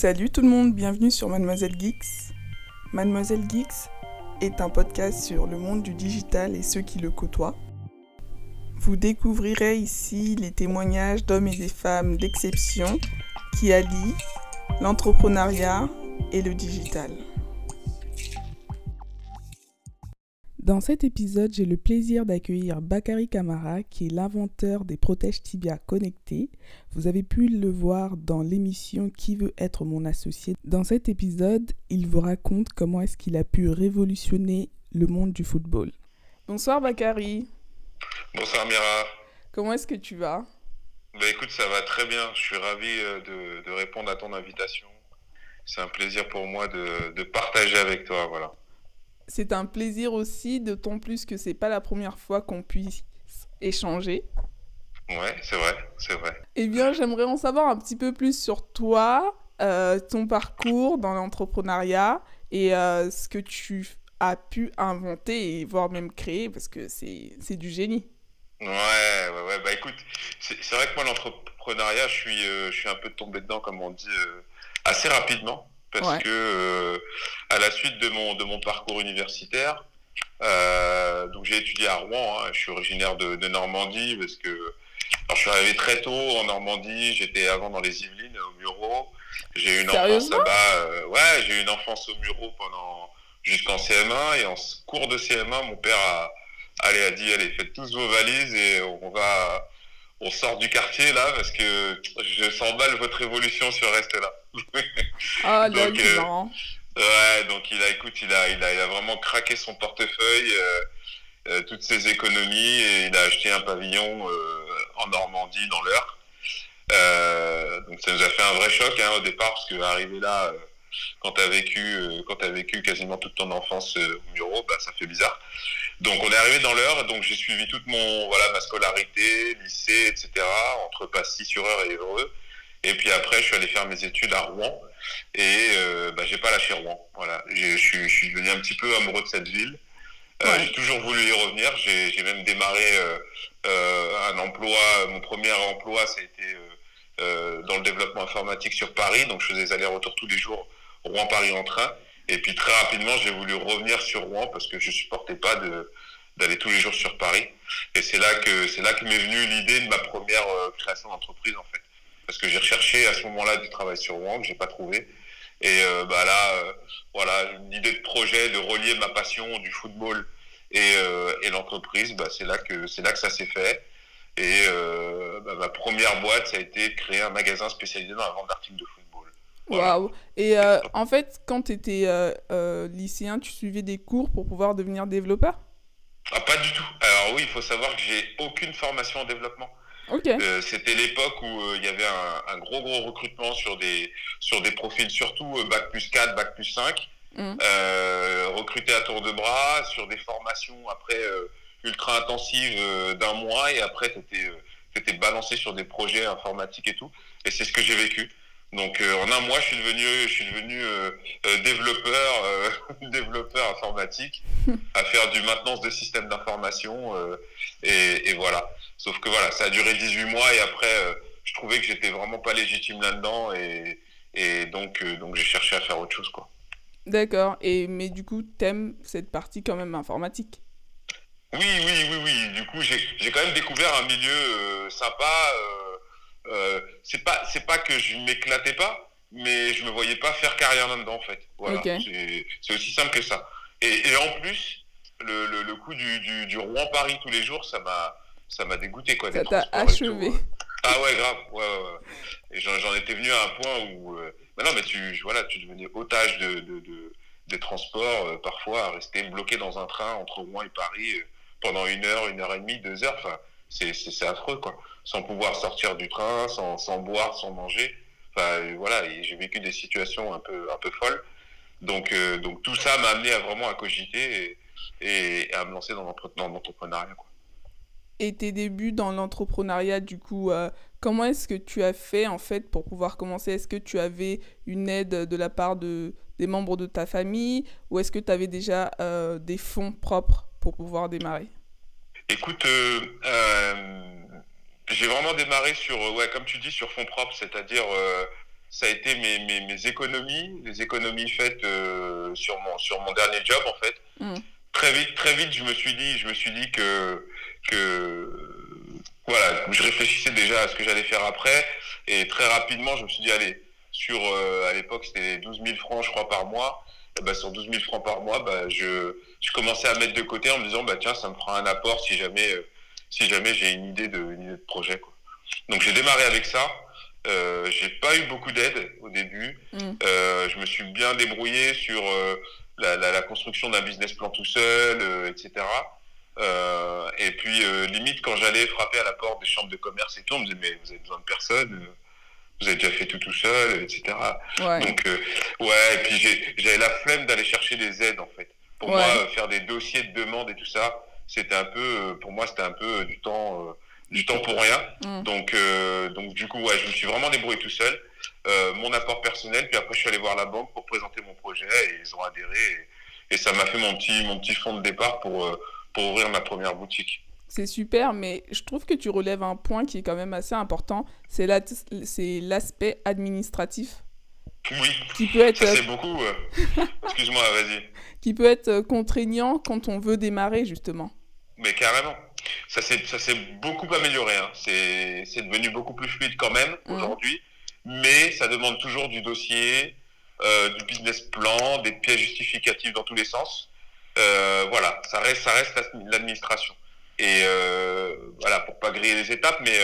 Salut tout le monde, bienvenue sur Mademoiselle Geeks. Mademoiselle Geeks est un podcast sur le monde du digital et ceux qui le côtoient. Vous découvrirez ici les témoignages d'hommes et des femmes d'exception qui allient l'entrepreneuriat et le digital. Dans cet épisode, j'ai le plaisir d'accueillir Bakary Kamara, qui est l'inventeur des protèges tibia connectés. Vous avez pu le voir dans l'émission Qui veut être mon associé. Dans cet épisode, il vous raconte comment est-ce qu'il a pu révolutionner le monde du football. Bonsoir Bakary. Bonsoir Mira. Comment est-ce que tu vas? Bah écoute, ça va très bien. Je suis ravi euh, de, de répondre à ton invitation. C'est un plaisir pour moi de, de partager avec toi, voilà c'est un plaisir aussi, d'autant plus que c'est pas la première fois qu'on puisse échanger. Ouais, c'est vrai, c'est vrai. Eh bien, j'aimerais en savoir un petit peu plus sur toi, euh, ton parcours dans l'entrepreneuriat et euh, ce que tu as pu inventer et voire même créer parce que c'est du génie. Ouais, ouais, ouais. Bah écoute, c'est vrai que moi, l'entrepreneuriat, je suis, euh, je suis un peu tombé dedans, comme on dit, assez rapidement parce que euh, à la suite de mon de mon parcours universitaire, euh, donc j'ai étudié à Rouen. Hein, je suis originaire de, de, Normandie parce que alors, je suis arrivé très tôt en Normandie. J'étais avant dans les Yvelines au Muro. J'ai eu une enfance là-bas. Euh, ouais, j'ai eu une enfance au Muro pendant jusqu'en CM1 et en cours de CM1, mon père a allez a dit allez faites tous vos valises et on va on sort du quartier là parce que je sens mal votre évolution sur reste là. Ah, donc, euh, ouais, donc il a, écoute, il a, il a, il a vraiment craqué son portefeuille, euh, euh, toutes ses économies et il a acheté un pavillon en Normandie dans l'heure. donc ça nous a fait un vrai choc hein, au départ parce que arriver là quand tu as vécu quand as vécu quasiment toute ton enfance au Muro, bah, ça fait bizarre. Donc on est arrivé dans l'heure, donc j'ai suivi toute mon voilà ma scolarité, lycée, etc. entre Passy sur Eure et Évreux. Et puis après, je suis allé faire mes études à Rouen et euh, bah, j'ai pas lâché Rouen. Voilà, je suis, je suis devenu un petit peu amoureux de cette ville. Euh, J'ai toujours voulu y revenir. J'ai même démarré euh, euh, un emploi. Mon premier emploi, ça a été euh, dans le développement informatique sur Paris. Donc je faisais des allers-retours tous les jours Rouen-Paris en train. Et puis très rapidement, j'ai voulu revenir sur Rouen parce que je supportais pas de d'aller tous les jours sur Paris. Et c'est là que c'est là que m'est venue l'idée de ma première création d'entreprise en fait parce que j'ai recherché à ce moment-là du travail sur Rouen que j'ai pas trouvé. Et euh, bah là, euh, voilà, une idée de projet de relier ma passion du football et, euh, et l'entreprise, bah, c'est là que c'est là que ça s'est fait. Et bah, ma première boîte, ça a été créer un magasin spécialisé dans la vente d'articles de football. Waouh Et en fait, quand tu étais lycéen, tu suivais des cours pour pouvoir devenir développeur? Ah, Pas du tout. Alors oui, il faut savoir que j'ai aucune formation en développement. Euh, c'était l'époque où euh, il y avait un, gros gros recrutement sur des sur des profils surtout euh, bac plus 4, bac plus 5, mmh. recrutés à tour de bras sur des formations après ultra intensives d'un mois et après tu étais, balancé sur des projets informatiques et tout. Et c'est ce que j'ai vécu. Donc euh, en un mois, je suis devenu, je suis devenu euh, euh, développeur, développeur informatique, à faire du maintenance de systèmes d'information et, et, voilà. Sauf que voilà, ça a duré 18 mois et après, je trouvais que j'étais vraiment pas légitime là-dedans et, et donc donc j'ai cherché à faire autre chose quoi. D'accord. Et mais du coup, t'aimes cette partie quand même informatique? Oui, oui, oui, oui. Du coup, j'ai quand même découvert un milieu sympa euh, c'est pas c'est pas que je m'éclatais pas, mais je me voyais pas faire carrière là-dedans en fait. Voilà, c'est aussi simple que ça. Et, et en plus, le, le, le coup du, du, du Rouen-Paris tous les jours, ça m'a ça m'a dégoûté quoi. Ça t'a achevé. Ah ouais, grave. Ouais, ouais, Et j'en étais venu à un point où, euh, bah non, mais tu, voilà, tu devenais otage de, de, de des transports, euh, parfois à rester bloqué dans un train entre Rouen et Paris euh, pendant une heure, une heure et demie, deux heures. Enfin, c'est affreux, quoi. Sans pouvoir sortir du train, sans, sans boire, sans manger. Enfin, voilà, j'ai vécu des situations un peu, un peu folles. Donc, euh, donc tout ça m'a amené à vraiment à cogiter et, et à me lancer dans l'entrepreneuriat. Et tes débuts dans l'entrepreneuriat, du coup, euh, comment est-ce que tu as fait en fait pour pouvoir commencer? Est-ce que tu avais une aide de la part de, des membres de ta famille ou est-ce que tu avais déjà euh, des fonds propres pour pouvoir démarrer? Écoute, euh, euh, j'ai vraiment démarré sur, ouais, comme tu dis, sur fonds propres, c'est-à-dire, euh, ça a été mes, mes, mes économies, les économies faites euh, sur, mon, sur mon dernier job en fait. Mm. Très vite, très vite, je me suis dit, je me suis dit que, que voilà, je réfléchissais déjà à ce que j'allais faire après. Et très rapidement, je me suis dit, allez, sur, euh, à l'époque, c'était 12 000 francs, je crois, par mois. Et ben, sur 12 000 francs par mois, bah, je, je commençais à mettre de côté en me disant, bah, tiens, ça me fera un apport si jamais, euh, si jamais j'ai une idée de, une idée de projet. Quoi. Donc j'ai démarré avec ça. Euh, j'ai pas eu beaucoup d'aide au début. Mm. Euh, je me suis bien débrouillé sur euh, la, la, la, construction d'un business plan tout seul, euh, etc. Et puis limite quand j'allais frapper à la porte des chambres de commerce et tout, on me disait mais vous avez besoin de personne, vous avez déjà fait tout tout seul, etc. Ouais. Donc ouais, et puis j'avais la flemme d'aller chercher des aides en fait. Pour Ouais. moi, faire des dossiers de demande et tout ça, c'était un peu, pour moi c'était un peu du temps, du temps pour rien. Mm. Donc, euh, donc du coup, ouais, je me suis vraiment débrouillé tout seul. Euh, mon apport personnel, puis après je suis allé voir la banque pour présenter mon projet et ils ont adhéré et, et ça m'a fait mon petit, mon petit fonds de départ pour, euh, pour ouvrir ma première boutique. C'est super, mais je trouve que tu relèves un point qui est quand même assez important, c'est la- c'est l'aspect administratif Oui, qui peut être, ça c'est beaucoup. euh. Excuse-moi, vas-y. qui peut être contraignant quand on veut démarrer justement. Mais carrément. Ça s'est beaucoup amélioré. Hein. C'est devenu beaucoup plus fluide quand même Mhm. aujourd'hui. Mais ça demande toujours du dossier, euh, du business plan, des pièces justificatives dans tous les sens. Euh, voilà, ça reste, ça reste l'administration. Et euh, voilà, pour pas griller les étapes, mais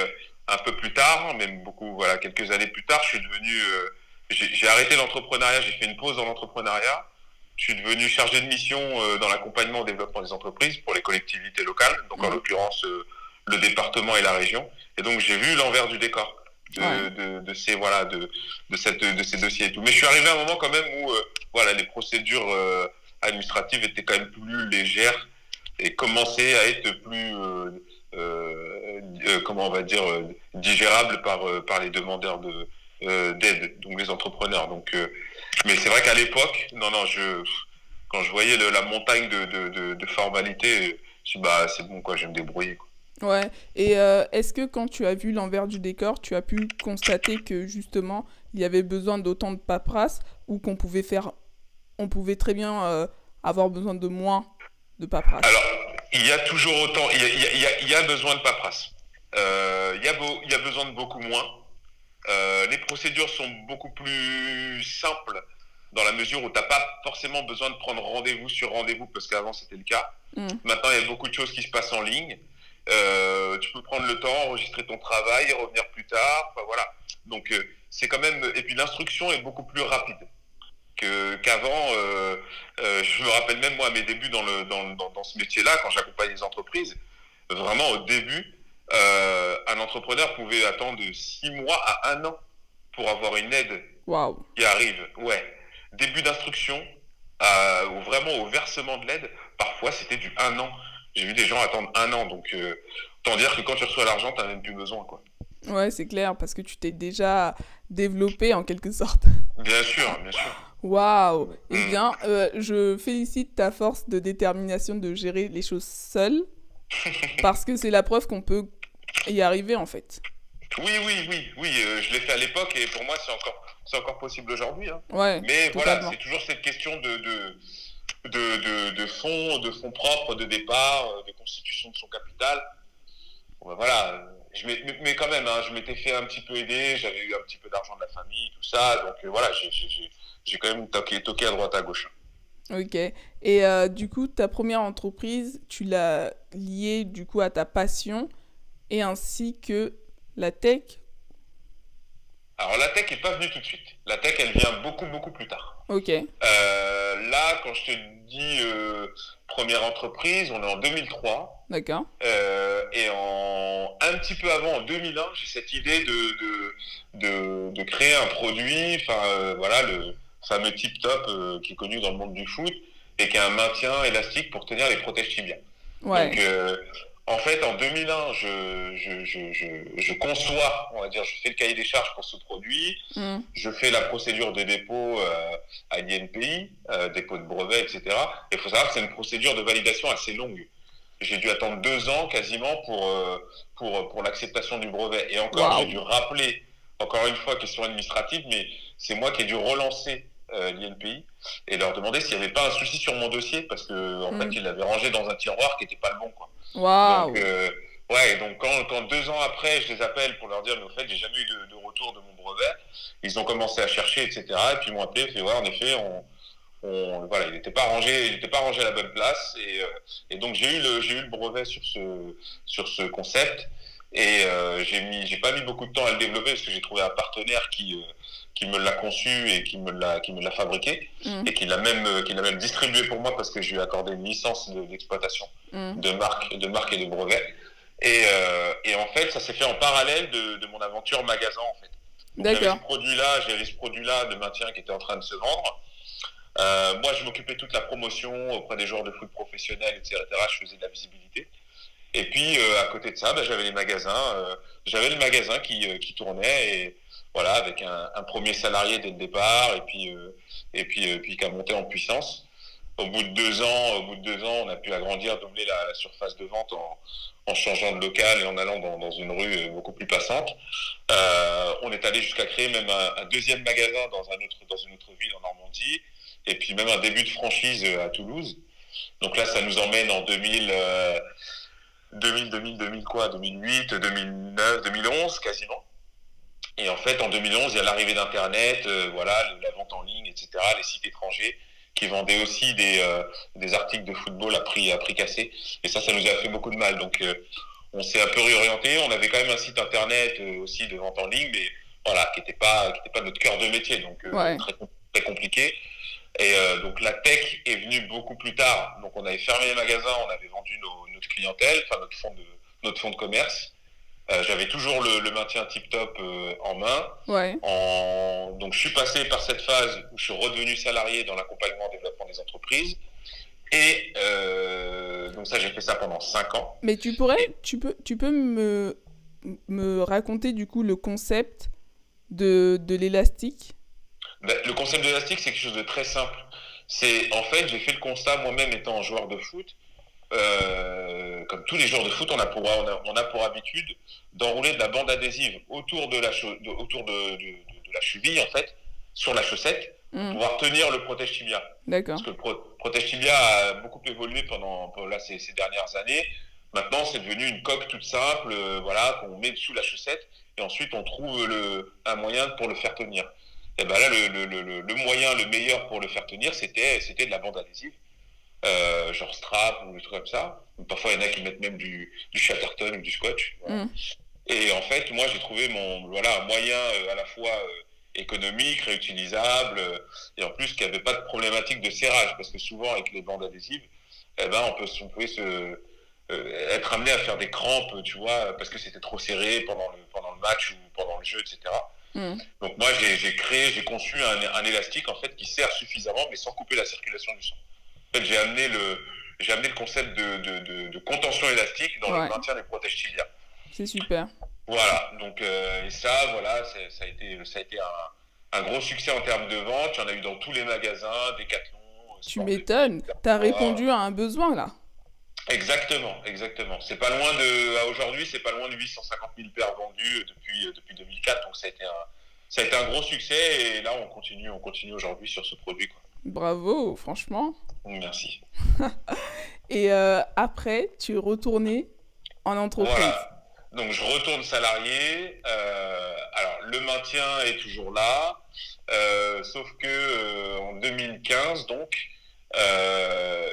un peu plus tard, même beaucoup, voilà, quelques années plus tard, je suis devenu, j'ai arrêté l'entrepreneuriat, j'ai fait une pause dans l'entrepreneuriat. Je suis devenu chargé de mission euh, dans l'accompagnement au développement des entreprises pour les collectivités locales, donc en Mhm. l'occurrence euh, le département et la région. Et donc j'ai vu l'envers du décor de, Ouais. de, de ces voilà de, de cette de ces dossiers et tout. Mais je suis arrivé à un moment quand même où euh, voilà les procédures euh, administratives étaient quand même plus légères et commençaient à être plus euh, euh, euh, comment on va dire euh, digérables par euh, par les demandeurs de euh, d'aide, donc les entrepreneurs. Donc euh, mais c'est vrai qu'à l'époque, non non, je quand je voyais le- la montagne de, de, de, de formalités, je suis bah c'est bon quoi, je vais me débrouiller. Quoi. Ouais, et euh, est-ce que quand tu as vu l'envers du décor, tu as pu constater que justement il y avait besoin d'autant de paperasse ou qu'on pouvait faire, on pouvait très bien euh, avoir besoin de moins de paperasse? Alors, il y a toujours autant, il y a, il y a- il y a- il y a besoin de paperasse. Euh, il, y a beau- il y a besoin de beaucoup moins. Euh, les procédures sont beaucoup plus simples dans la mesure où tu n'as pas forcément besoin de prendre rendez-vous sur rendez-vous, parce qu'avant c'était le cas. Mm. Maintenant, il y a beaucoup de choses qui se passent en ligne. Euh, tu peux prendre le temps, enregistrer ton travail, revenir plus tard. Enfin, voilà. Donc, euh, c'est quand même. Et puis, l'instruction est beaucoup plus rapide que- qu'avant. euh, je me rappelle même, moi, à mes débuts dans, le, dans, dans, dans ce métier-là, quand j'accompagnais les entreprises, vraiment au début, euh, un entrepreneur pouvait attendre de six mois à un an pour avoir une aide qui arrive. Ouais. Début d'instruction, euh, ou vraiment au versement de l'aide, parfois c'était du un an. J'ai vu des gens attendre un an, donc euh, autant dire que quand tu reçois l'argent, tu n'as même plus besoin. Quoi. Ouais, c'est clair, parce que tu t'es déjà développé en quelque sorte. Bien sûr, bien sûr. Waouh! Eh Mm. bien, euh, je félicite ta force de détermination de gérer les choses seule, parce que c'est la preuve qu'on peut y arriver en fait. Oui, oui, oui, oui, euh, je l'ai fait à l'époque et pour moi c'est encore, c'est encore possible aujourd'hui. hein. Ouais, Mais voilà, c'est toujours cette question de, de, de, de, de fonds, de fonds propres, de départ, euh, de constitution de son capital. Bon, ben voilà, je m'ai- mais, quand même, hein, je m'étais fait un petit peu aider, j'avais eu un petit peu d'argent de la famille, tout ça, donc euh, voilà, j'ai- j'ai j'ai- j'ai quand même toqué, toqué à droite à gauche. Ok. Et euh, du coup, ta première entreprise, tu l'as liée du coup à ta passion et ainsi que la tech. Alors la tech est pas venue tout de suite. La tech, elle vient beaucoup, beaucoup plus tard. Ok. Euh, là, quand je te dis euh, première entreprise, on est en 2003. D'accord. Euh, et en, un petit peu avant, en 2001, j'ai cette idée de, de, de, de créer un produit, enfin voilà, le fameux tip top qui est connu dans le monde du foot et qui a un maintien élastique pour tenir les protèges tibias. Ouais. Donc, en fait, en 2001, je, je, je, je, je conçois, on va dire, je fais le cahier des charges pour ce produit, Hmm. je fais la procédure de dépôt euh, à l'INPI, euh, dépôt de brevet, etc. Il faut savoir que c'est une procédure de validation assez longue. J'ai dû attendre deux ans quasiment pour, euh, pour, pour l'acceptation du brevet. Et encore, Wow. j'ai dû rappeler encore une fois, question administrative, mais c'est moi qui ai dû relancer euh, l'INPI et leur demander s'il n'y avait pas un souci sur mon dossier parce que en fait, mm. ils l'avaient rangé dans un tiroir qui n'était pas le bon. Quoi. Donc, euh, ouais, donc quand, quand, deux ans après, je les appelle pour leur dire, mais au fait, j'ai jamais eu de, de, retour de mon brevet, ils ont commencé à chercher, etc. Et puis ils m'ont appelé, et fait, ouais, en effet, on, on, voilà, il n'était pas rangé, il n'était pas rangé à la bonne place, et, euh, et donc j'ai eu le, j'ai eu le brevet sur ce, sur ce concept. Et euh, j'ai mis, j'ai pas mis beaucoup de temps à le développer parce que j'ai trouvé un partenaire qui euh, qui me l'a conçu et qui me l'a qui me l'a fabriqué mm. et qui l'a même euh, qui l'a même distribué pour moi parce que je lui ai accordé une licence d'exploitation mm. de marque de marque et de brevet. Et, euh, et en fait, ça s'est fait en parallèle de, de mon aventure magasin en fait. D'accord. Ce produit-là, j'avais ce produit-là de maintien qui était en train de se vendre. Moi, je m'occupais de toute la promotion auprès des joueurs de foot professionnels, etc. Je faisais de la visibilité. Et puis euh, à côté de ça, bah, j'avais les magasins, euh, j'avais le magasin qui, euh, qui, tournait et voilà avec un, premier salarié dès le départ et puis et puis puis qui a monté en puissance. Au bout de deux ans, au bout de deux ans, on a pu agrandir, doubler la, la surface de vente en, en, changeant de local et en allant dans, dans une rue beaucoup plus passante. on est allé jusqu'à créer même un, un, deuxième magasin dans un autre dans une autre ville en Normandie et puis même un début de franchise à Toulouse. Donc là, ça nous emmène en 2000. 2000, 2000, 2000 quoi 2008, 2009, 2011 quasiment. Et en fait, en 2011, il y a l'arrivée d'Internet, euh, voilà, la vente en ligne, etc., les sites étrangers qui vendaient aussi des, euh, des articles de football à prix, à prix cassé. Et ça, ça nous a fait beaucoup de mal. Donc, euh, on s'est un peu réorienté. On avait quand même un site Internet aussi de vente en ligne, mais voilà, qui n'était pas, qui était pas notre cœur de métier. Donc, ouais. très, très compliqué. Et euh, donc la tech est venue beaucoup plus tard. Donc on avait fermé les magasins, on avait vendu nos, notre clientèle, enfin notre fonds de, notre fonds de commerce. Euh, J'avais toujours le, le, maintien tip-top euh, en main. Ouais. En... Donc je suis passé par cette phase où je suis redevenu salarié dans l'accompagnement développement des entreprises. Et donc ça, j'ai fait ça pendant 5 ans. Mais tu pourrais, tu peux, tu peux me, me raconter du coup le concept de, de l'élastique? Ben, Le concept de c'est quelque chose de très simple. C'est en fait, j'ai fait le constat moi-même étant joueur de foot. Euh, comme tous les joueurs de foot, on a pour, on a, on a pour habitude d'enrouler de la bande adhésive autour de la, de, autour de, de, de, la cheville, en fait, sur la chaussette, mmh. pour pouvoir tenir le protège tibia. D'accord. Parce que le pro, protège tibia a beaucoup évolué pendant, là, ces, ces dernières années. Maintenant, c'est devenu une coque toute simple, euh, voilà, qu'on met sous la chaussette, et ensuite on trouve le, un moyen pour le faire tenir. Et ben là, le, le, le, le moyen, le meilleur pour le faire tenir, c'était c'était de la bande adhésive euh, genre strap ou des trucs comme ça. Parfois, il y en a qui mettent même du, du chatterton ou du scotch. Voilà. Mm. Et en fait, moi, j'ai trouvé mon voilà, un moyen euh, à la fois euh, économique, réutilisable, euh, et en plus qui n'avait pas de problématique de serrage, parce que souvent, avec les bandes adhésives, eh ben, on, peut, on pouvait se, euh, être amené à faire des crampes, tu vois, parce que c'était trop serré pendant le, pendant le match ou pendant le jeu, etc. Mm. Donc moi, j'ai créé, j'ai conçu un, un élastique, en fait, qui sert suffisamment, mais sans couper la circulation du sang. En fait, j'ai amené le, j'ai amené le concept de, de, de, de contention élastique dans ouais. le maintien des protèges. C'est super. Voilà, donc euh, et ça, voilà, ça a été, ça a été un, un, gros succès en termes de vente. Il y en a eu dans tous les magasins, Decathlon. Tu m'étonnes. Tu as répondu à un besoin là. Exactement, exactement. C'est pas loin de, aujourd'hui, c'est pas loin de 850 000 paires vendues depuis depuis 2004. Donc ça a été un, ça a été un gros succès et là on continue, on continue aujourd'hui sur ce produit. Quoi. Bravo, franchement. Merci. Et euh, après, tu es retourné en entreprise. Voilà. Donc je retourne salarié. Euh, alors le maintien est toujours là, euh, sauf que euh, en 2015 donc, euh,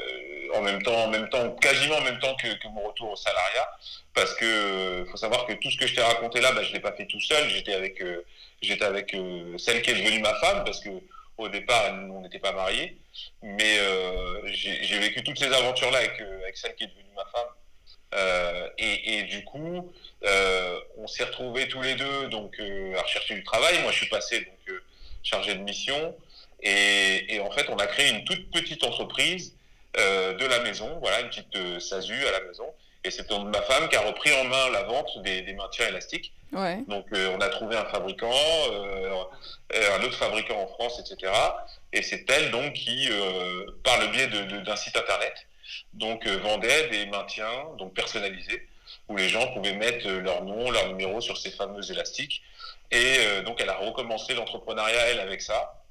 en même temps, en même temps, quasiment en même temps que, que mon retour au salariat, parce que faut savoir que tout ce que je t'ai raconté là, bah, je l'ai pas fait tout seul. J'étais avec, j'étais avec celle qui est devenue ma femme, parce que au départ, on n'était pas mariés, mais euh, j'ai vécu toutes ces aventures-là avec, euh, avec, celle qui est devenue ma femme. Euh, et, et, du coup, euh, on s'est retrouvés tous les deux donc euh, à rechercher du travail. Moi, je suis passé donc chargé de mission, et, et, en fait, on a créé une toute petite entreprise de la maison, voilà, une petite SASU à la maison. Et c'est ma femme qui a repris en main la vente des, des maintiens élastiques. Ouais. Donc euh, on a trouvé un fabricant, euh, un autre fabricant en France, etc. Et c'est elle donc qui, euh, par le biais d'un site internet, donc euh, vendait des maintiens donc personnalisés où les gens pouvaient mettre leur nom, leur numéro sur ces fameux élastiques Et donc, elle a recommencé l'entrepreneuriat, elle, avec ça.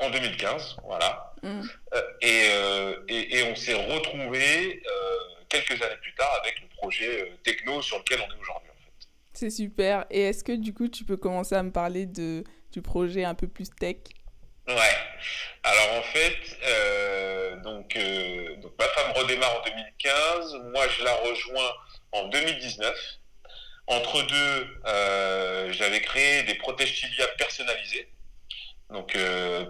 En 2015, voilà. Mm. Et, et, et, on s'est retrouvés quelques années plus tard avec le projet techno sur lequel on est aujourd'hui. En fait. C'est super. Et est-ce que du coup, tu peux commencer à me parler de, du projet un peu plus tech? Ouais. Alors en fait, euh, donc, euh, donc, ma femme redémarre en 2015, moi je la rejoins en 2019. Entre deux, euh, j'avais créé des protèges personnalisés. Donc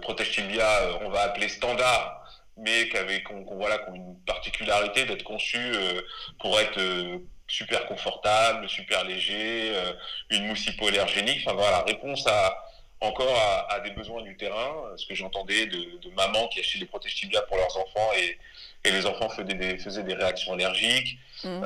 protège tibia, on va appeler standard, mais qui voilà, ont une particularité d'être conçus pour être super confortable, super léger, une mousse hypoallergénique. Enfin voilà, réponse à encore à, des besoins du terrain, ce que j'entendais de, de, mamans qui achetaient des protèges tibia pour leurs enfants et, et les enfants faisaient des, faisaient des réactions allergiques. Mmh.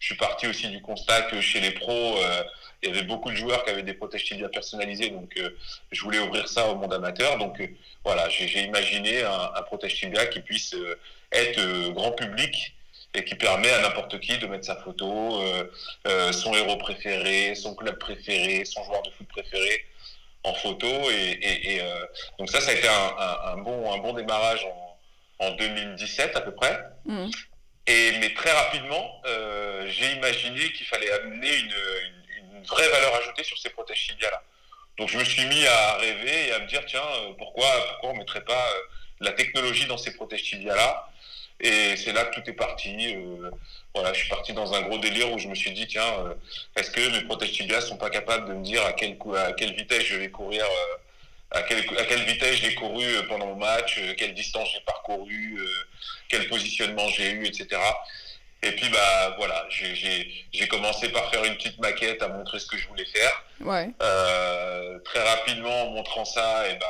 Euh, je suis parti aussi du constat que chez les pros, euh, il y avait beaucoup de joueurs qui avaient des protèges tibia personnalisés, donc euh, je voulais ouvrir ça au monde amateur. Donc voilà, j'ai imaginé un, protège tibia qui puisse être grand public et qui permet à n'importe qui de mettre sa photo, son héros préféré, son club préféré, son joueur de foot préféré en photo. Et, euh, donc ça, ça a été un, bon, un bon démarrage en, en 2017 à peu près. Mmh. Mais très rapidement, euh, j'ai imaginé qu'il fallait amener une, vraie valeur ajoutée sur ces protèges tibia-là. Donc je me suis mis à rêver et à me dire, tiens, euh, pourquoi, pourquoi on ne mettrait pas la technologie dans ces protèges tibia-là et c'est là que tout est parti. Euh, voilà, je suis parti dans un gros délire où je me suis dit, tiens, euh, est-ce que mes protèges tibias sont pas capables de me dire à, quel, à quelle vitesse je vais courir, euh, à, quelle, à quelle vitesse j'ai couru pendant le match, quelle distance j'ai parcouru, quel positionnement j'ai eu, etc. Et puis, bah, voilà, j'ai commencé par faire une petite maquette à montrer ce que je voulais faire. Ouais. très rapidement, en montrant ça, et ben,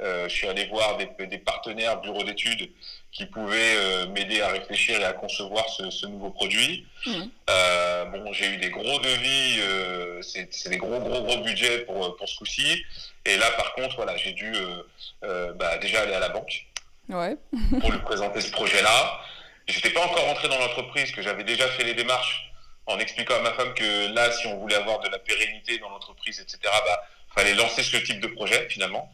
je suis allé voir des, des partenaires bureaux d'études qui pouvait euh, m'aider à réfléchir et à concevoir ce, ce nouveau produit. Mmh. Euh, bon, j'ai eu des gros devis, euh, c'est des gros, gros, gros budgets pour, pour ce coup-ci. Et là, par contre, voilà, j'ai dû bah, déjà aller à la banque ouais. pour lui présenter ce projet-là. J'étais pas encore rentré dans l'entreprise, que j'avais déjà fait les démarches en expliquant à ma femme que là, si on voulait avoir de la pérennité dans l'entreprise, etc., bah, fallait lancer ce type de projet finalement.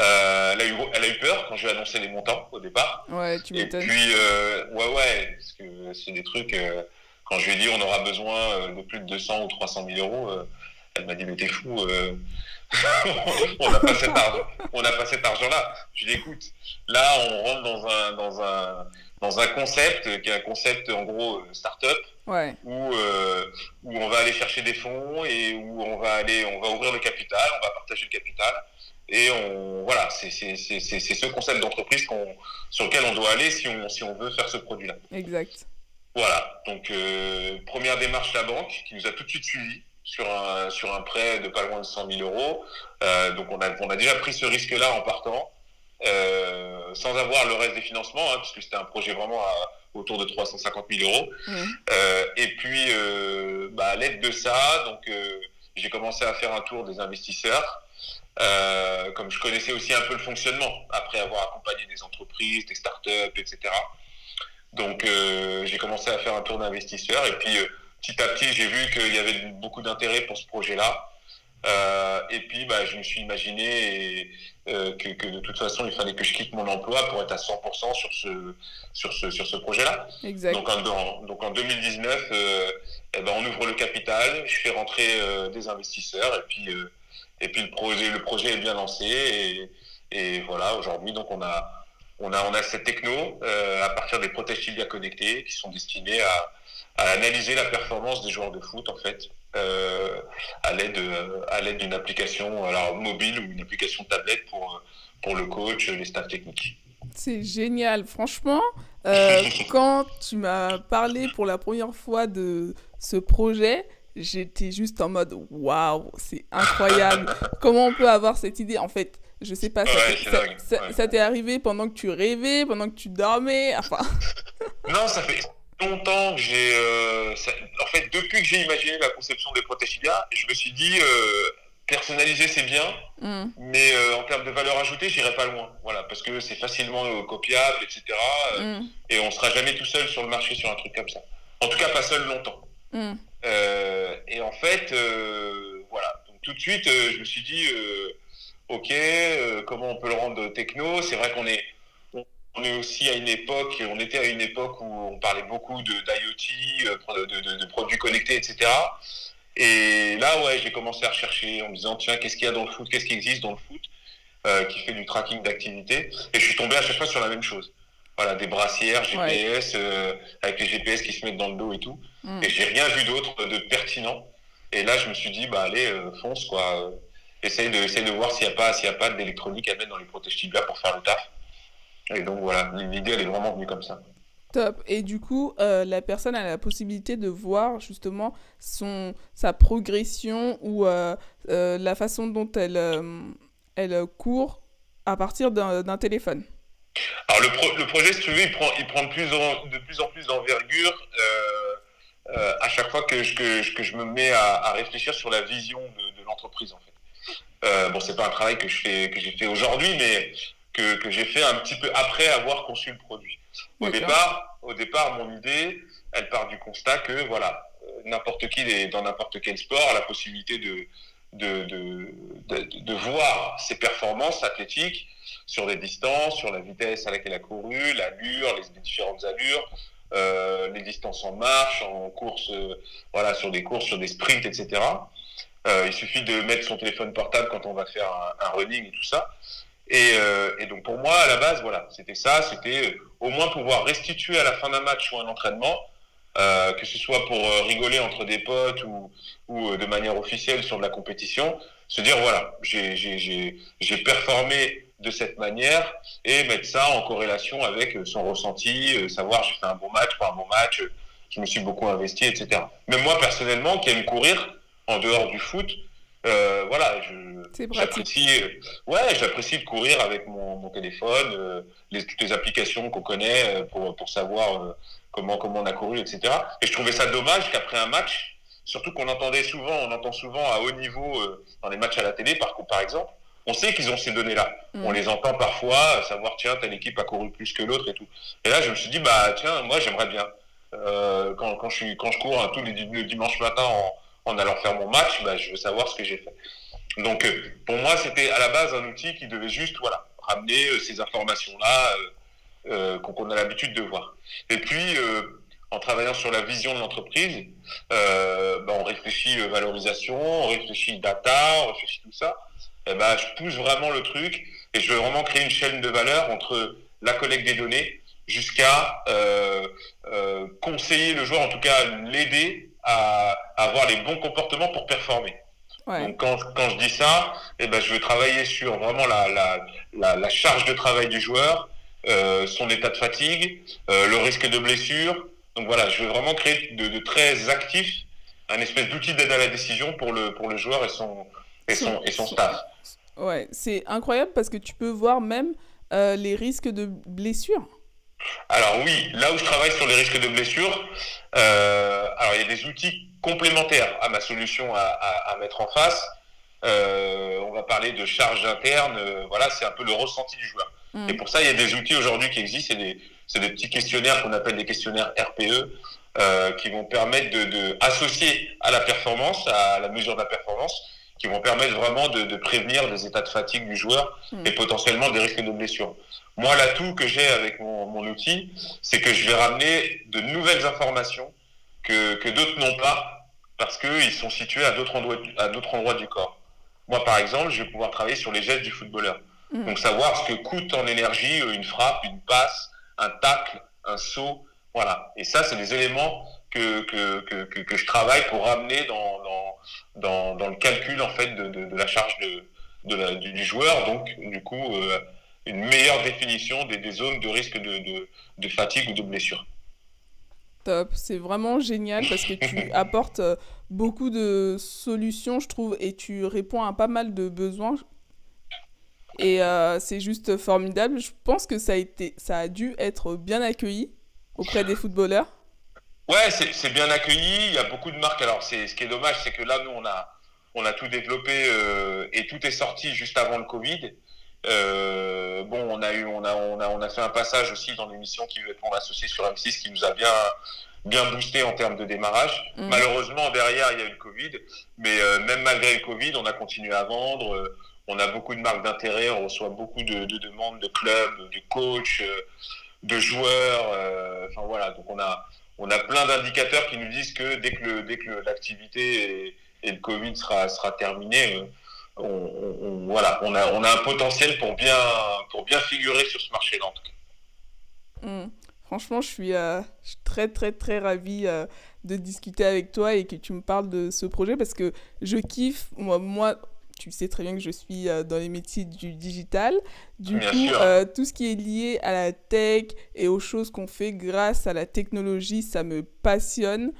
Euh, elle, a eu, elle a eu peur quand je lui ai annoncé les montants au départ. Ouais, tu m'étonnes. Et puis, euh, ouais, ouais, parce que c'est des trucs. Euh, quand je lui ai dit on aura besoin euh, de plus de 200 ou 300 000 euros, euh, elle m'a dit mais t'es fou, on n'a pas pas cet argent-là. Je lui ai dit écoute, là on rentre dans un dans un dans un concept qui est un concept en gros start-up. Ouais. Où, où on va aller chercher des fonds et où on va aller, on va ouvrir le capital, on va partager le capital et on, voilà, c'est ce concept d'entreprise sur lequel on doit aller si on, si on veut faire ce produit-là. Exact. Voilà, donc euh, première démarche, la banque, qui nous a tout de suite suivi sur un, sur un prêt de pas loin de 100 000 euros. Euh, donc on a, on a déjà pris ce risque-là en partant, euh, sans avoir le reste des financements, hein, puisque c'était un projet vraiment à, autour de 350 000 euros. Mmh. et puis, bah, à l'aide de ça, donc j'ai commencé à faire un tour des investisseurs. Euh, comme je connaissais aussi un peu le fonctionnement, après avoir accompagné des entreprises, des startups, etc. Donc euh, j'ai commencé à faire un tour d'investisseurs et puis euh, petit à petit j'ai vu qu'il y avait beaucoup d'intérêt pour ce projet-là. et puis bah, je me suis imaginé que, de toute façon il fallait que je quitte mon emploi pour être à 100% sur ce, sur ce, sur ce projet-là. Donc en, donc en 2019, eh ben, on ouvre le capital, je fais rentrer des investisseurs et puis et puis le projet, le projet est bien lancé et, et voilà, aujourd'hui, donc on a, on a, on a cette techno euh, à partir des protèges tibia connectés qui sont destinés à, à, analyser la performance des joueurs de foot en fait euh, à l'aide à l'aide d'une application alors mobile ou une application tablette pour pour le coach, les staffs techniques. C'est génial, franchement. Euh, quand tu m'as parlé pour la première fois de ce projet, j'étais juste en mode waouh, c'est incroyable. Comment on peut avoir cette idée? En fait, je sais pas, ça, t'est arrivé pendant que tu rêvais, pendant que tu dormais, enfin. non, ça fait longtemps que j'ai. Euh, en fait, depuis que j'ai imaginé la conception des Protégida, je me suis dit. Euh, personnaliser c'est bien, mm. mais euh, en termes de valeur ajoutée, j'irai pas loin. Voilà, parce que c'est facilement copiable, etc. Mm. Et on sera jamais tout seul sur le marché sur un truc comme ça. En tout cas, pas seul longtemps. Mm. Et en fait, voilà. Donc tout de suite, je me suis dit, ok, comment on peut le rendre techno? C'est vrai qu'on est on est aussi à une époque, on était à une époque où on parlait beaucoup d'IoT, de, de, de, produits connectés, etc. Et là, ouais, j'ai commencé à rechercher en me disant, tiens, qu'est-ce qu'il y a dans le foot, qu'est-ce qui existe dans le foot? Euh, qui fait du tracking d'activité. Et je suis tombé à chaque fois sur la même chose. Voilà, des brassières, GPS, euh, avec les GPS qui se mettent dans le dos et tout. Mm. Et j'ai rien vu d'autre de pertinent. Et là, je me suis dit, bah allez, euh, fonce, quoi. Essaye de, essaye de voir s'il n'y a pas, s'il a pas d'électronique à mettre dans les protèges tibia pour faire le taf. Et donc voilà, l'idée elle est vraiment venue comme ça. Top. Et du coup, euh, la personne a la possibilité de voir justement son, sa progression ou euh, euh, la façon dont elle, elle court à partir d'un téléphone. Alors le, le, projet, si tu veux, il prend, il prend de, plus en, de plus en plus d'envergure à chaque fois que je, que, que je me mets à, à, réfléchir sur la vision de, de l'entreprise en fait. bon, c'est pas un travail que j'ai fait aujourd'hui, mais que, que j'ai fait un petit peu après avoir conçu le produit. Au départ, au départ, mon idée, elle part du constat que voilà, euh, n'importe qui dans n'importe quel sport a la possibilité de de, de, de, voir ses performances athlétiques sur des distances, sur la vitesse à laquelle il a couru, l'allure, les, différentes allures, euh, les distances en marche, en course, euh, voilà, sur des courses, sur des sprints, etc. il suffit de mettre son téléphone portable quand on va faire un running et tout ça. Euh, et, donc pour moi, à la base, voilà, c'était ça, c'était euh, au moins pouvoir restituer à la fin d'un match ou un entraînement, euh, que ce soit pour rigoler entre des potes ou, ou de manière officielle sur de la compétition, se dire voilà, j'ai performé de cette manière et mettre ça en corrélation avec son ressenti, savoir j'ai fait un bon match, pas un bon match, je me suis beaucoup investi, etc. Mais moi personnellement, qui aime courir en dehors du foot, euh, voilà, j'apprécie, euh, ouais, j'apprécie de courir avec mon, mon téléphone, euh, les, toutes les applications qu'on connaît euh, pour, pour savoir comment, comment on a couru, etc. Et je trouvais ça dommage qu'après un match, surtout qu'on entendait souvent, on entend souvent à haut niveau dans les matchs à la télé, par, par exemple, on sait qu'ils ont ces données-là. Mm. On les entend parfois, savoir, tiens, telle équipe a couru plus que l'autre et tout. Et là, je me suis dit, bah, tiens, moi, j'aimerais bien. quand, quand, je suis, quand je cours hein, tous les, le dimanche matin en, en allant faire mon match, bah, je veux savoir ce que j'ai fait. Donc, euh, pour moi, c'était à la base un outil qui devait juste voilà, ramener euh, ces informations-là euh, qu'on a l'habitude de voir. Et puis, en travaillant sur la vision de l'entreprise, bah, on réfléchit valorisation, on réfléchit data, on réfléchit tout ça. Et bah, je pousse vraiment le truc et je veux vraiment créer une chaîne de valeur entre la collecte des données jusqu'à conseiller le joueur, en tout cas l'aider à, avoir les bons comportements pour performer. Donc quand, quand, je dis ça, eh ben, je veux travailler sur vraiment la, la, la, la charge de travail du joueur, euh, son état de fatigue, euh, le risque de blessure. Donc voilà, je veux vraiment créer de, de très actifs un espèce d'outil d'aide à la décision pour le, pour le joueur et son, et son, et son staff. Ouais, c'est incroyable parce que tu peux voir même euh, les risques de blessure. Alors oui, là où je travaille sur les risques de blessure, euh, alors il y a des outils complémentaires à ma solution à, à, à mettre en face. Euh, on va parler de charge interne, euh, voilà, c'est un peu le ressenti du joueur. Mm. Et pour ça, il y a des outils aujourd'hui qui existent, c'est des, des, petits questionnaires qu'on appelle des questionnaires RPE, euh, qui vont permettre de, de, associer à la performance, à la mesure de la performance, qui vont permettre vraiment de, de prévenir des états de fatigue du joueur mm. et potentiellement des risques de blessure. Moi, l'atout que j'ai avec mon, mon outil, c'est que je vais ramener de nouvelles informations que, que d'autres n'ont pas parce qu'ils sont situés à d'autres endroits, à d'autres endroits du corps. Moi, par exemple, je vais pouvoir travailler sur les gestes du footballeur. Mmh. Donc, savoir ce que coûte en énergie une frappe, une passe, un tacle, un saut. Voilà. Et ça, c'est des éléments que, que, que, que, je travaille pour ramener dans, dans, dans, dans le calcul, en fait, de, de, de la charge de, de la, du, du, joueur. Donc, du coup, euh, une meilleure définition des, des zones de risque de, de, de, fatigue ou de blessure. Top, c'est vraiment génial parce que tu apportes euh, beaucoup de solutions, je trouve, et tu réponds à pas mal de besoins. Et euh, c'est juste formidable. Je pense que ça a, été, ça a dû être bien accueilli auprès des footballeurs. Ouais, c'est bien accueilli. Il y a beaucoup de marques. Alors, ce qui est dommage, c'est que là, nous, on a, on a tout développé euh, et tout est sorti juste avant le Covid. bon, on a eu, on a, on a, on a fait un passage aussi dans l'émission qui veut être mon associé sur M6 qui nous a bien, bien boosté en termes de démarrage. Mm. Malheureusement, derrière, il y a eu le Covid, mais même malgré le Covid, on a continué à vendre. On a beaucoup de marques d'intérêt, on reçoit beaucoup de, de, demandes de clubs, de coachs, de joueurs. Enfin voilà, donc on a, on a plein d'indicateurs qui nous disent que dès que dès que l'activité et, le Covid sera, sera terminé, euh, on, voilà, on a, on a un potentiel pour bien, pour bien figurer sur ce marché-là. Hmm. Franchement, je suis, euh, très très très ravie euh, de discuter avec toi et que tu me parles de ce projet parce que je kiffe. Moi, moi tu sais très bien que je suis euh, dans les métiers du digital. Du coup, euh, tout ce qui est lié à la tech et aux choses qu'on fait grâce à la technologie, ça me passionne.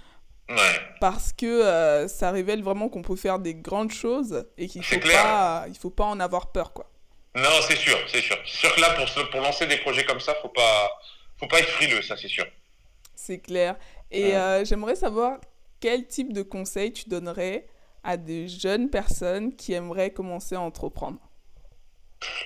Parce que euh, ça révèle vraiment qu'on peut faire des grandes choses et qu'il ne faut, pas, il faut pas en avoir peur. Quoi. Non, c'est sûr, c'est sûr. C'est sûr que là, pour, pour lancer des projets comme ça, il ne faut pas, faut pas être frileux, ça c'est sûr. C'est clair. Et j'aimerais savoir quel type de conseils tu donnerais à des jeunes personnes qui aimeraient commencer à entreprendre?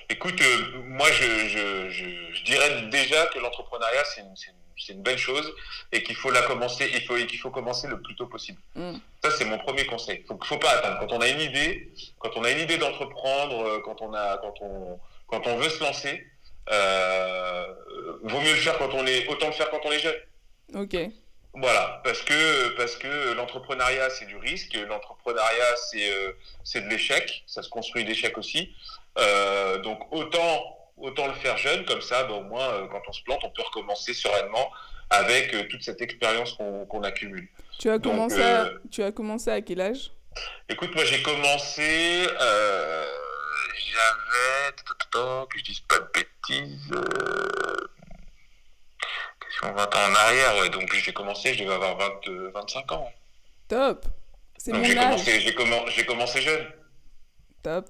Écoute, euh, moi, je, je, je, dirais déjà que l'entrepreneuriat, c'est une, une, une, belle chose et qu'il faut la commencer, il faut, qu'il faut commencer le plus tôt possible. Mm. Ça, c'est mon premier conseil. Il ne faut pas attendre. Quand on a une idée, quand on a une idée d'entreprendre, euh, quand on a, quand on, quand on veut se lancer, euh, vaut mieux le faire quand on est, autant le faire quand on est jeune. Ok. Voilà, parce que, parce que l'entrepreneuriat, c'est du risque, l'entrepreneuriat, c'est euh, c'est de l'échec, ça se construit d'échec aussi. Euh, donc autant, autant le faire jeune, comme ça, ben, au moins, euh, quand on se plante, on peut recommencer sereinement avec toute cette expérience qu'on accumule. Tu as, commencé à, tu as commencé à quel âge? Écoute, moi j'ai commencé, j'avais, que je dise pas de bêtises, 20 ans en arrière, ouais. Donc j'ai commencé, je devais avoir 20, 25 ans. Top. C'est mon j'ai âge. Commencé, j'ai, commencé jeune. Top.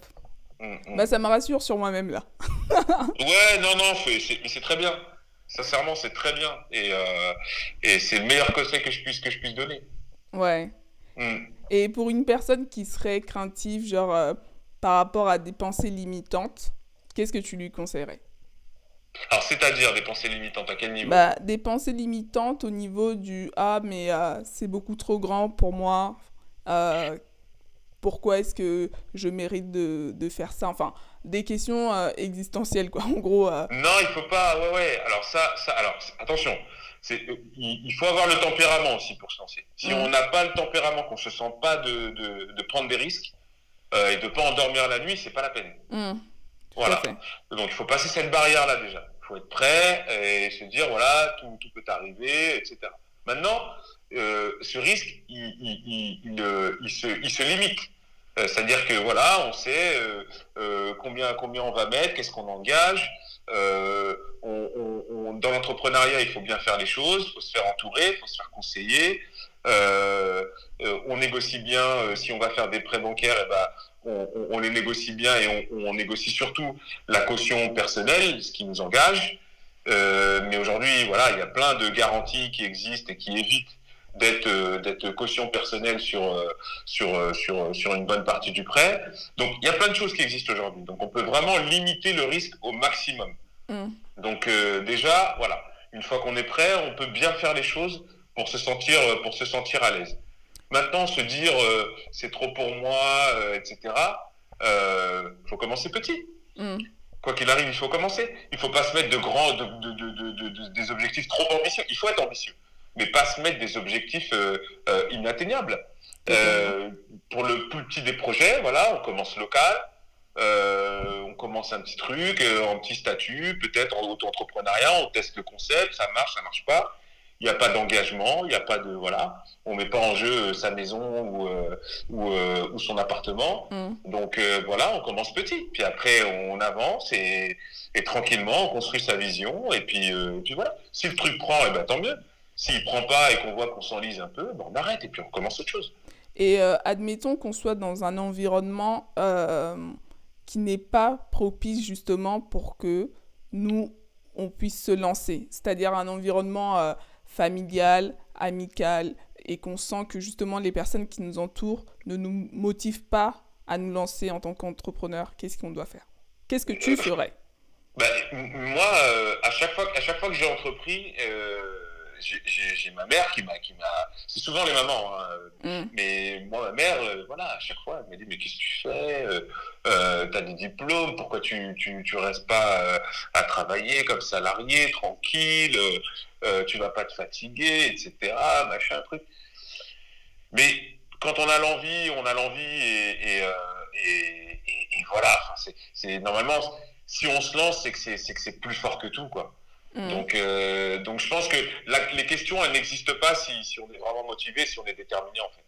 Mm, mm. Bah ça me rassure sur moi-même là. ouais, non, non, c'est, c'est très bien. Sincèrement, c'est très bien. Et, euh, et c'est le meilleur conseil que je puisse, que je puisse donner. Ouais. Mm. Et pour une personne qui serait craintive, genre euh, par rapport à des pensées limitantes, qu'est-ce que tu lui conseillerais? Alors, c'est-à-dire des pensées limitantes, à quel niveau bah, Des pensées limitantes au niveau du Ah, mais euh, c'est beaucoup trop grand pour moi. Euh, pourquoi est-ce que je mérite de, de, faire ça? Enfin, des questions euh, existentielles, quoi, en gros. Non, il faut pas. Ouais, ouais. Alors, ça, ça alors, attention. Il, faut avoir le tempérament aussi pour se lancer. Si on n'a pas le tempérament, qu'on se sent pas de, de, de prendre des risques et de pas endormir la nuit, c'est pas la peine. Mm. Voilà. Donc il faut passer cette barrière-là déjà. Il faut être prêt et se dire voilà, tout, tout peut arriver, etc. Maintenant, euh, ce risque, il, il, il, euh, se, il se limite. Euh, c'est-à-dire que voilà, on sait euh, combien, combien on va mettre, qu'est-ce qu'on engage. On, on, dans l'entrepreneuriat, il faut bien faire les choses, il faut se faire entourer, il faut se faire conseiller. on négocie bien si on va faire des prêts bancaires, et eh ben, on, les négocie bien et on, négocie surtout la caution personnelle, ce qui nous engage. Euh, mais aujourd'hui, voilà, il y a plein de garanties qui existent et qui évitent d'être euh, d'être caution personnelle sur euh, sur sur sur une bonne partie du prêt. Donc il y a plein de choses qui existent aujourd'hui. Donc on peut vraiment limiter le risque au maximum. Mm. Donc déjà, voilà, une fois qu'on est prêt, on peut bien faire les choses pour se sentir pour se sentir à l'aise. Maintenant, se dire euh, c'est trop pour moi, euh, etc. Euh, faut commencer petit. Mm. Quoi qu'il arrive, il faut commencer. Il faut pas se mettre de grands, de, de, de, des objectifs trop ambitieux. Il faut être ambitieux, mais pas se mettre des objectifs euh, inatteignables. pour le plus petit des projets, voilà, on commence local. on commence un petit truc, en petit statut, peut-être en auto-entrepreneuriat, on teste le concept, ça marche, ça marche pas il n'y a pas d'engagement, il n'y a pas de voilà, on met pas en jeu euh, sa maison ou euh, ou, euh, ou, son appartement. Mm. Donc voilà, on commence petit, puis après on avance et, et tranquillement on construit sa vision et puis puis voilà. Si le truc prend, et eh ben tant mieux. S'il prend pas et qu'on voit qu'on s'enlise un peu, ben, on arrête et puis on commence autre chose. Et admettons qu'on soit dans un environnement qui n'est pas propice justement pour que nous on puisse se lancer, c'est-à-dire un environnement familiale, amicale, et qu'on sent que justement les personnes qui nous entourent ne nous motivent pas à nous lancer en tant qu'entrepreneur, qu'est-ce qu'on doit faire? Qu'est-ce que tu ferais? bah, Moi, à, chaque fois, à chaque fois que j'ai entrepris, j'ai ma mère qui m'a, qui m'a, c'est souvent les mamans, hein. mm. mais moi ma mère, euh, voilà, à chaque fois, elle me dit mais qu'est-ce que tu fais euh, euh, T'as des diplômes, pourquoi tu, tu, tu restes pas à travailler comme salarié, tranquille, tu vas pas te fatiguer, etc. Machin truc. Mais quand on a l'envie, on a l'envie et, et, et, voilà. c'est normalement si on se lance, c'est que c'est que c'est plus fort que tout quoi. Mm. Donc, euh, donc je pense que les questions, elles n'existent pas si, si, on est vraiment motivé, si on est déterminé en fait.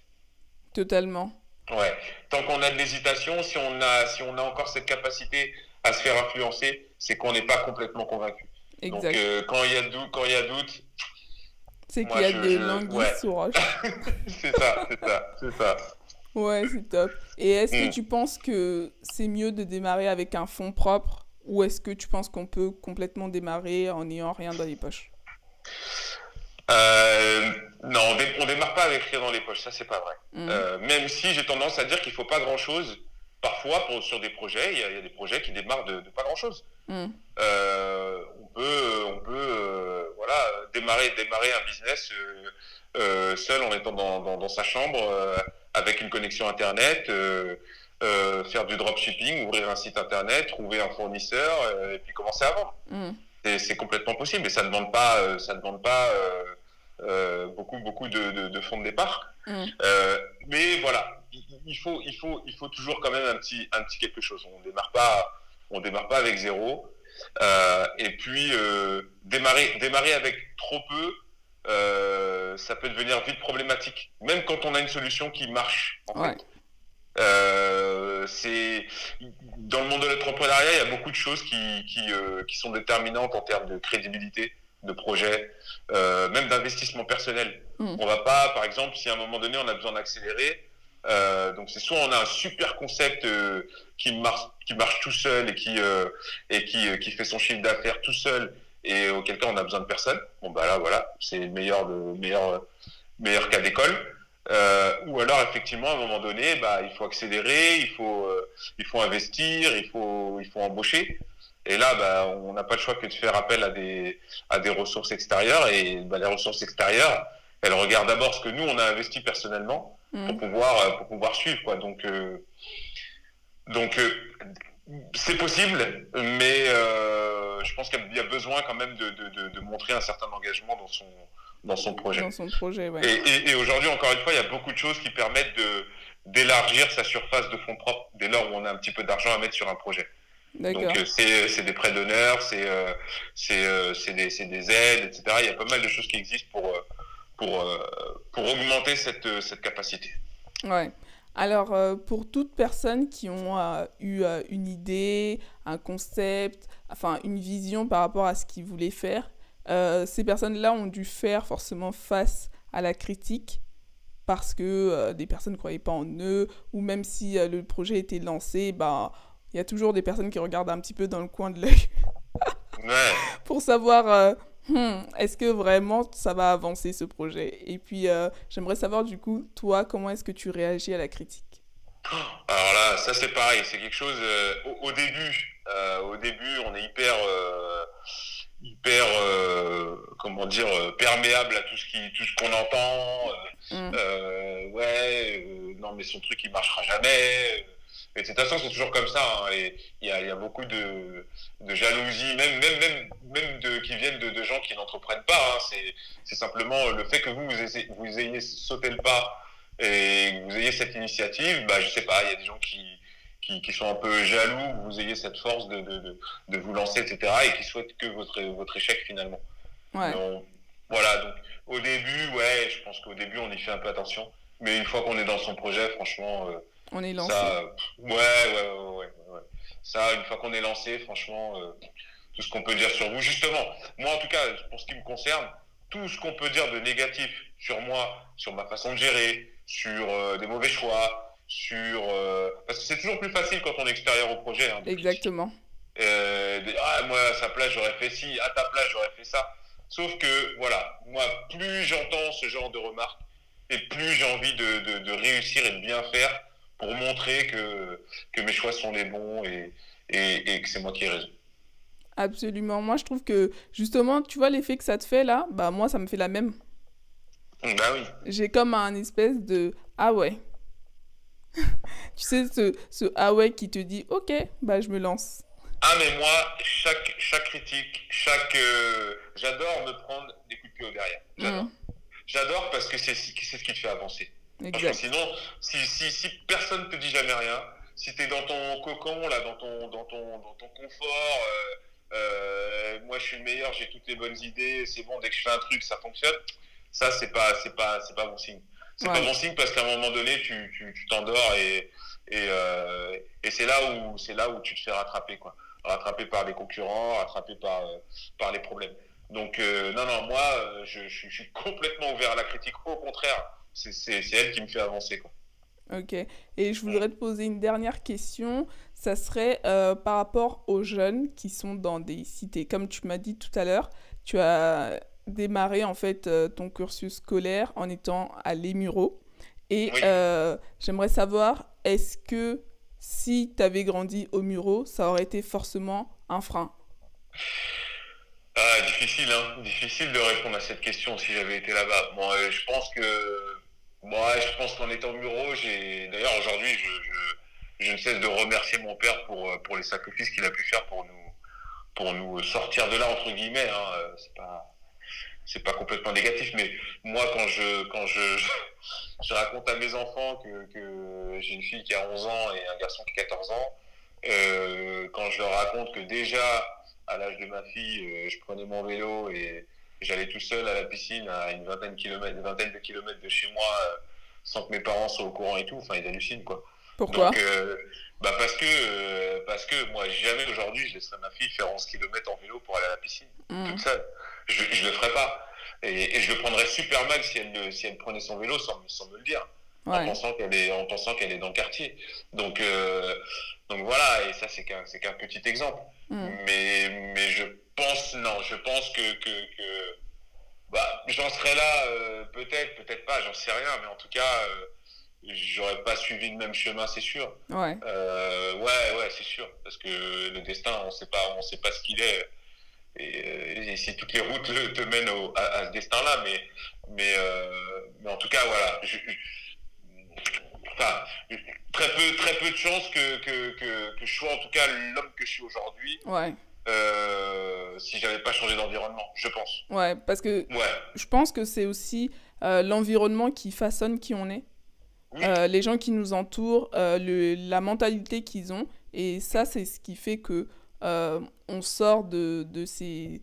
Totalement. Ouais. Tant qu'on a de l'hésitation, si on a, si on a encore cette capacité à se faire influencer, c'est qu'on n'est pas complètement convaincu. Exact. Donc euh, quand il y a doute, quand il y a doute, c'est qu'il y a des langues sous roche. c'est ça, c'est ça, c'est ça. Ouais, c'est top. Et est-ce que mm. tu penses que c'est mieux de démarrer avec un fonds propre ou est-ce que tu penses qu'on peut complètement démarrer en n'ayant rien dans les poches? Euh, non, on, ne démarre pas avec rien dans les poches, ça c'est pas vrai. Mm. Euh, même si j'ai tendance à dire qu'il faut pas grand chose. Parfois, pour, sur des projets, il y, a des projets qui démarrent de, pas grand chose. Mm. Euh, on peut, on peut voilà, démarrer, démarrer un business seul en étant dans, dans sa chambre avec une connexion internet. Euh, faire du dropshipping, ouvrir un site internet, trouver un fournisseur euh, et puis commencer à vendre. Mm. C'est complètement possible, mais ça ne demande pas, euh, ça demande pas beaucoup, beaucoup de, de, fonds de départ. Mm. mais voilà, il, faut, il, faut, il faut toujours quand même un petit, un petit quelque chose. On démarre pas, on démarre pas avec zéro. et puis démarrer, démarrer avec trop peu, ça peut devenir vite problématique, même quand on a une solution qui marche. En fait. Euh, c'est dans le monde de l'entrepreneuriat, il y a beaucoup de choses qui, qui, euh, qui, sont déterminantes en termes de crédibilité de projet, euh, même d'investissement personnel. Mm. On va pas, par exemple, si à un moment donné on a besoin d'accélérer, donc c'est soit on a un super concept qui marche, qui marche tout seul et qui et qui, qui fait son chiffre d'affaires tout seul et auquel cas on a besoin de personne. Bon bah là voilà, c'est le meilleur de meilleur meilleur cas d'école. Euh, ou alors effectivement à un moment donné, bah, il faut accélérer, il faut, euh, il faut investir, il faut, il faut embaucher. Et là, bah, on n'a pas le choix que de faire appel à des, à des ressources extérieures. Et bah, les ressources extérieures, elles regardent d'abord ce que nous, on a investi personnellement mm. pour, pouvoir, euh, pour pouvoir suivre. Quoi. Donc, donc c'est possible, mais je pense qu'il y a besoin quand même de, de, de montrer un certain engagement dans son, dans son projet. Dans son projet, ouais. Et, et, aujourd'hui, encore une fois, il y a beaucoup de choses qui permettent de d'élargir sa surface de fonds propres dès lors où on a un petit peu d'argent à mettre sur un projet. Donc euh, c'est des prêts d'honneur, c'est euh, euh, des, des, aides, etc. Il y a pas mal de choses qui existent pour, pour, pour augmenter cette, cette capacité. Ouais. Alors, pour toute personne qui ont eu une idée, un concept, enfin une vision par rapport à ce qu'ils voulaient faire, euh, ces personnes-là ont dû faire forcément face à la critique parce que euh, des personnes ne croyaient pas en eux, ou même si euh, le projet était lancé, bah, il y a toujours des personnes qui regardent un petit peu dans le coin de l'œil pour savoir hmm, est-ce que vraiment ça va avancer ce projet? Et puis j'aimerais savoir du coup, toi, comment est-ce que tu réagis à la critique? Alors là, ça c'est pareil, c'est quelque chose, au, au, début, au début on est hyper hyper euh, comment dire euh, perméable à tout ce qui tout ce qu'on entend euh, mm. ouais non mais son truc il marchera jamais et de toute façon c'est toujours comme ça hein, et il y a, y a, beaucoup de, de jalousie même même même même de qui viennent de, de gens qui n'entreprennent pas hein, c'est c'est simplement le fait que vous vous ayez, vous ayez sauté le pas et que vous ayez cette initiative bah je sais pas il y a des gens qui qui, sont un peu jaloux que vous ayez cette force de, de, de, vous lancer, etc., et qui souhaitent que votre, votre échec finalement. Ouais. voilà, donc au début, ouais, je pense qu'au début, on y fait un peu attention, mais une fois qu'on est dans son projet, franchement, euh, on est lancé. Ça, ouais, ouais, ouais, ouais, Ça, une fois qu'on est lancé, franchement, euh, tout ce qu'on peut dire sur vous, justement, moi en tout cas, pour ce qui me concerne, tout ce qu'on peut dire de négatif sur moi, sur ma façon de gérer, sur euh, des mauvais choix, sur euh, parce que c'est toujours plus facile quand on est extérieur au projet. Hein, Exactement. Euh, ah moi à sa place j'aurais fait ci, à ta place j'aurais fait ça. Sauf que voilà, moi plus j'entends ce genre de remarques et plus j'ai envie de, de, de, réussir et de bien faire pour montrer que, que mes choix sont les bons et, et, et que c'est moi qui ai raison. Absolument. Moi, je trouve que justement, tu vois l'effet que ça te fait là, bah moi, ça me fait la même. Bah oui. J'ai comme un espèce de ah ouais. tu sais, ce, ce ah ouais qui te dit ok, bah je me lance. Ah, mais moi, chaque, chaque critique, chaque. euh, J'adore me prendre des coups de pied au derrière. J'adore. Mm. J'adore parce que c'est ce qui te fait avancer. Parce que Exact. sinon, si, si, si personne ne te dit jamais rien, si tu es dans ton cocon, là, dans ton, dans ton, dans ton confort, euh, euh, moi je suis le meilleur, j'ai toutes les bonnes idées, c'est bon, dès que je fais un truc, ça fonctionne, ça, c'est pas, pas, c'est pas bon signe. C'est Ouais. pas bon signe parce qu'à un moment donné, tu t'endors et, et, euh, et c'est là, où- c'est là où tu te fais rattraper, quoi. Rattraper par les concurrents, rattraper par, euh, par les problèmes. Donc, euh, non, non, moi, je, je, je suis complètement ouvert à la critique. Au contraire, c'est elle qui me fait avancer. Quoi. Ok. Et je voudrais te poser une dernière question. Ça serait euh, par rapport aux jeunes qui sont dans des cités. Comme tu m'as dit tout à l'heure, tu as démarré en fait euh, ton cursus scolaire en étant à Les Mureaux. Et Oui. euh, j'aimerais savoir, est-ce que si tu avais grandi au Mureaux, ça aurait été forcément un frein? Ah, difficile, hein. Difficile de répondre à cette question si j'avais été là-bas. Bon, euh, je pense que. Moi, je pense qu'en étant au bureau, j'ai. D'ailleurs, aujourd'hui, je, je, je ne cesse de remercier mon père pour, pour les sacrifices qu'il a pu faire pour nous, pour nous sortir de là, entre guillemets. Hein. C'est pas. C'est pas complètement négatif, mais moi, quand je, quand je, je raconte à mes enfants que, que j'ai une fille qui a 11 ans et un garçon qui a 14 ans, euh, quand je leur raconte que déjà, à l'âge de ma fille, euh, je prenais mon vélo et j'allais tout seul à la piscine à une vingtaine de kilomètres, une vingtaine de kilomètres de chez moi, euh, sans que mes parents soient au courant et tout. Enfin, ils hallucinent, quoi. Pourquoi? Donc, bah parce que, parce que moi, jamais aujourd'hui, je laisserai ma fille faire 11 km en vélo pour aller à la piscine, Hmm. toute seule. Je, je le ferai pas. Et, et je le prendrais super mal si elle, le- si elle prenait son vélo sans, me- sans me le dire en pensant qu'elle est en pensant qu'elle est dans le quartier. Donc euh, donc voilà et ça c'est qu'un c'est qu'un petit exemple. Hmm. Mais mais je pense non, je pense que que, que bah j'en serais là euh, peut-être peut-être pas, j'en sais rien mais en tout cas euh, j'aurais pas suivi le même chemin, c'est sûr. Ouais. Euh, ouais ouais, c'est sûr parce que le destin on sait pas on sait pas ce qu'il est. Et, euh, et si toutes les routes le- te mènent au- à, à ce destin-là, mais, mais, euh, mais en tout cas, voilà. je- je- enfin, très peu, très peu de chances que, que, que, que je sois en tout cas l'homme que je suis aujourd'hui Ouais. euh, si j'avais pas changé d'environnement, je pense. Ouais. Parce que Ouais. je pense que c'est aussi euh, l'environnement qui façonne qui on est. Oui. Euh, les gens qui nous entourent, le- la mentalité qu'ils ont. Et ça, c'est ce qui fait que euh, on sort de, de, ces,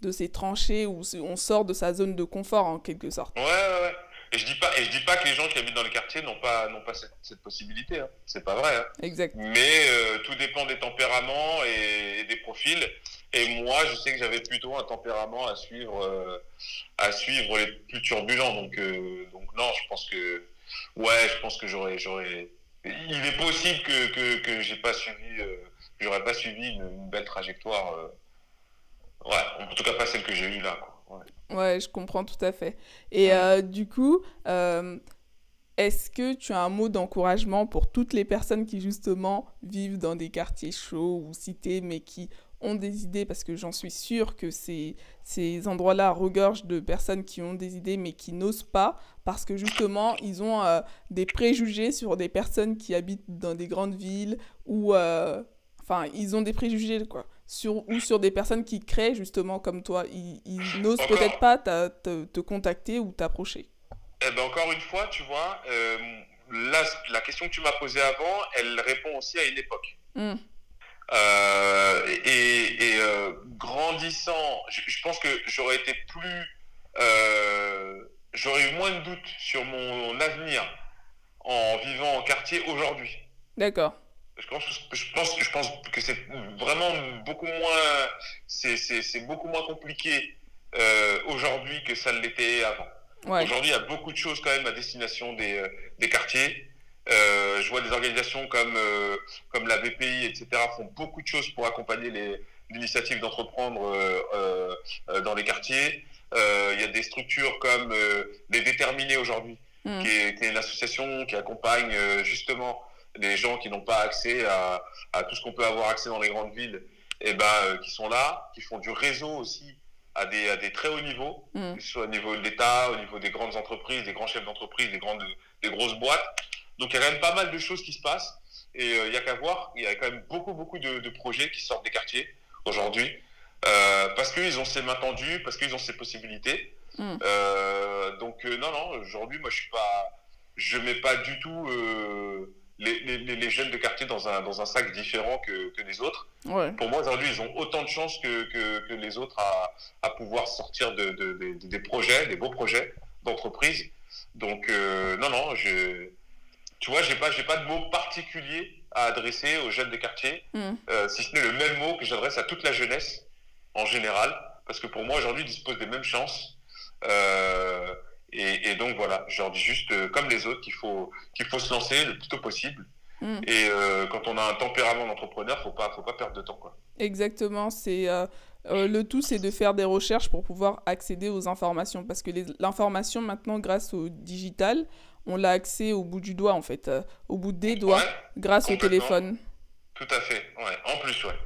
de ces tranchées ou on sort de sa zone de confort en quelque sorte. Ouais, ouais, ouais. Et je dis pas, et je dis pas que les gens qui habitent dans les quartiers n'ont pas, n'ont pas cette, cette possibilité. Hein. C'est pas vrai. Hein. Exact. Mais euh, tout dépend des tempéraments et, et des profils. Et moi, je sais que j'avais plutôt un tempérament à suivre, euh, à suivre les plus turbulents. Donc, euh, donc non, je pense que, ouais, je pense que j'aurais, j'aurais. Il est possible que que, que j'ai pas suivi, j'aurais pas suivi une, une belle trajectoire. euh. Ouais, en tout cas pas celle que j'ai eue là. Quoi. Ouais. Ouais, je comprends tout à fait. Et euh, du coup, euh, est-ce que tu as un mot d'encouragement pour toutes les personnes qui justement vivent dans des quartiers chauds ou cités, mais qui ont des idées, parce que j'en suis sûre que ces, ces endroits-là regorgent de personnes qui ont des idées, mais qui n'osent pas, parce que justement, ils ont euh, des préjugés sur des personnes qui habitent dans des grandes villes, ou... euh, Enfin, ils ont des préjugés, quoi. Sur, ou sur des personnes qui créent, justement, comme toi. Ils, ils n'osent peut-être pas t'a- te, te contacter ou t'approcher. Eh ben, encore une fois, tu vois, euh, là, la question que tu m'as posée avant, elle répond aussi à une époque. Hmm. Euh, et et, euh, grandissant, je, je pense que j'aurais été plus. euh, j'aurais eu moins de doutes sur mon avenir en vivant en quartier aujourd'hui. D'accord. Je pense, je pense, je pense que c'est vraiment beaucoup moins, c'est, beaucoup moins compliqué euh, aujourd'hui que ça l'était avant. Ouais. Aujourd'hui, il y a beaucoup de choses quand même à destination des, euh, des quartiers. Euh, je vois des organisations comme, comme la BPI, etc., font beaucoup de choses pour accompagner les, l'initiative d'entreprendre dans les quartiers. Il y a des structures comme les Déterminés aujourd'hui, Hmm. qui, est, qui est une association qui accompagne justement des gens qui n'ont pas accès à, à tout ce qu'on peut avoir accès dans les grandes villes, et eh ben, qui sont là, qui font du réseau aussi à des, à des très hauts niveaux, mm. que ce soit au niveau de l'État, au niveau des grandes entreprises, des grands chefs d'entreprise, des, grandes, des grosses boîtes. Donc il y a quand même pas mal de choses qui se passent. Et il n'y a qu'à voir, il y a quand même beaucoup, beaucoup de, de projets qui sortent des quartiers aujourd'hui. Euh, parce qu'ils ont ces mains tendues, parce qu'ils ont ces possibilités. Mm. Euh, donc euh, non, non, aujourd'hui, moi, je suis pas, je mets pas du tout les, les, les, jeunes de quartier dans un, dans un sac différent que, que les autres. Ouais. Pour moi, aujourd'hui, ils ont autant de chances que, que, que les autres à, à, pouvoir sortir de, de, de, des projets, des beaux projets d'entreprise. Donc non, non, je, tu vois, j'ai pas, j'ai pas de mots particuliers à adresser aux jeunes des quartiers, mm. si ce n'est le même mot que j'adresse à toute la jeunesse en général, parce que pour moi, aujourd'hui, ils disposent des mêmes chances. Euh, et, donc voilà, je leur dis juste, euh, comme les autres, qu'il faut, qu'il faut se lancer le plus tôt possible. Mm. Et euh, quand on a un tempérament d'entrepreneur, faut pas, faut pas perdre de temps, quoi. Exactement, c'est le tout, c'est de faire des recherches pour pouvoir accéder aux informations, parce que l'information maintenant, grâce au digital, on l'a accès au bout du doigt en fait, au bout des doigts, grâce au téléphone. Tout à fait, ouais. En plus, ouais.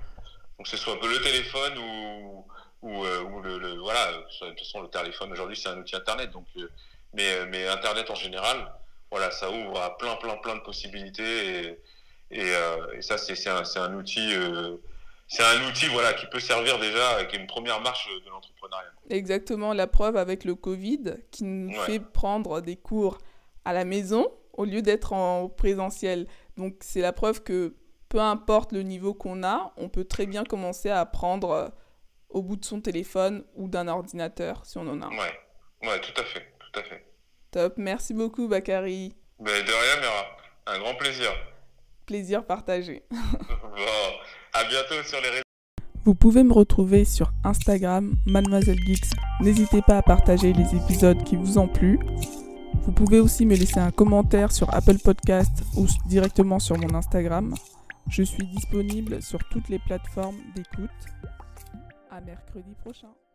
Donc, ce soit le téléphone ou, ou, euh, le, Voilà, de toute façon, le téléphone aujourd'hui, c'est un outil Internet. Donc, euh, mais, mais Internet en général, voilà, ça ouvre à plein, plein, plein de possibilités. Et, et, euh, ça, c'est un, un, outil. c'est un outil voilà, qui peut servir déjà, qui est une première marche de l'entrepreneuriat. Exactement, la preuve avec le Covid qui nous fait prendre des cours à la maison au lieu d'être en présentiel. Donc c'est la preuve que peu importe le niveau qu'on a, on peut très bien commencer à apprendre euh, au bout de son téléphone ou d'un ordinateur si on en a. Ouais, ouais, tout à fait, tout à fait. Top, merci beaucoup Bakary. Ben, de rien Mira, un grand plaisir. Plaisir partagé. bon, à bientôt sur les réseaux. Vous pouvez me retrouver sur Instagram, Mademoiselle Geeks. N'hésitez pas à partager les épisodes qui vous ont plu. Vous pouvez aussi me laisser un commentaire sur Apple Podcast ou directement sur mon Instagram. Je suis disponible sur toutes les plateformes d'écoute. Mercredi prochain.